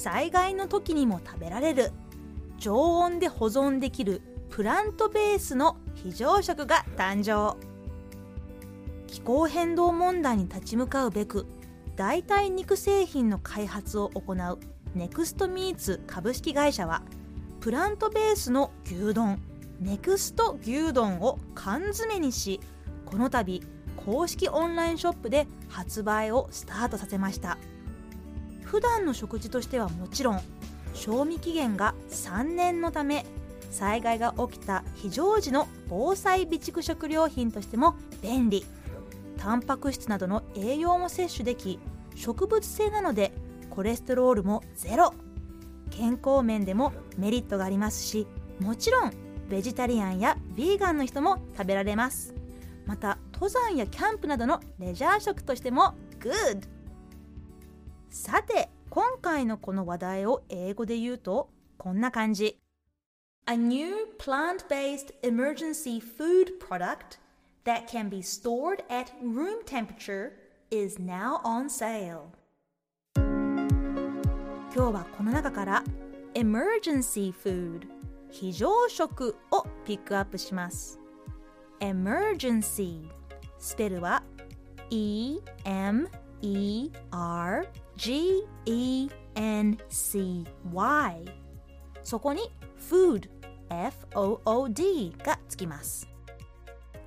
災害の時にも食べられる。常温で保存できるプラントベースの非常食が誕生。気候変動問題に立ち向かうべく代替肉製品の開発を行うネクストミーツ株式会社はプラントベースの牛丼ネクスト牛丼を缶詰にしこの度公式オンラインショップで発売をスタートさせました。普段の食事としてはもちろん賞味期限が3年のため災害が起きた非常時の防災備蓄食料品としても便利。タンパク質などの栄養も摂取でき植物性なのでコレステロールもゼロ。健康面でもメリットがありますしもちろんベジタリアンやヴィーガンの人も食べられます。また登山やキャンプなどのレジャー食としてもグッド。さて今回のこの話題を英語で言うとこんな感じ A new plant-based emergency food product that can be stored at room temperature is now on sale 今日はこの中から emergency food 非常食をピックアップします emergency スペルは E-M-E-R-G-E-N-C-Y E R G E N C Y そこに food F-O-O-D がつきます。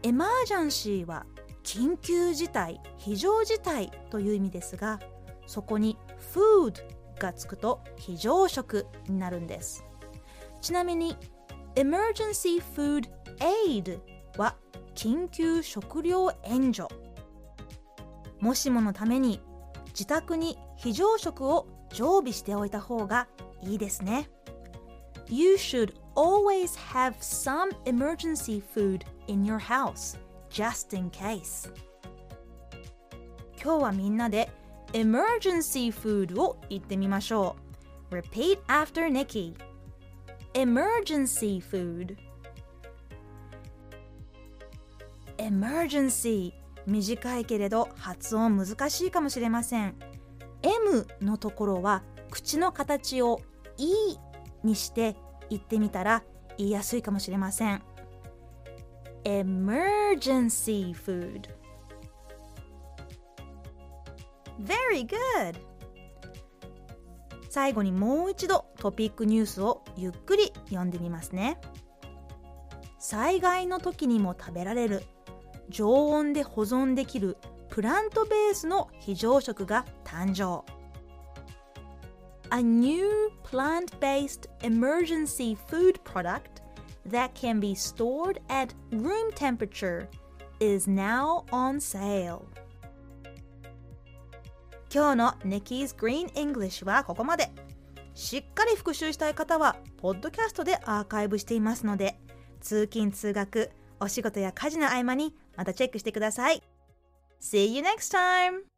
エマージャンシーは緊急事態非常事態という意味ですがそこに food がつくと非常食になるんです。ちなみに emergency food aid は緊急食料援助もしものために自宅に非常食を常備しておいた方がいいですね You should always have some emergency food in your house just in case 今日はみんなで emergency food を言ってみましょう Repeat after Nikki emergency food emergency 短いけれど発音難しいかもしれません。M のところは口の形を E にして言ってみたら言いやすいかもしれません。Emergency food. Very good! 最後にもう一度トピックニュースをゆっくり読んでみますね。災害の時にも食べられる常温で保存できるプラントベースの非常食が誕生 A new plant-based emergency food product that can be stored at room temperature is now on sale 今日の Nikki's Green English はここまでしっかり復習したい方はポッドキャストでアーカイブしていますので通勤通学お仕事や家事の合間にまたチェックしてください See you next time!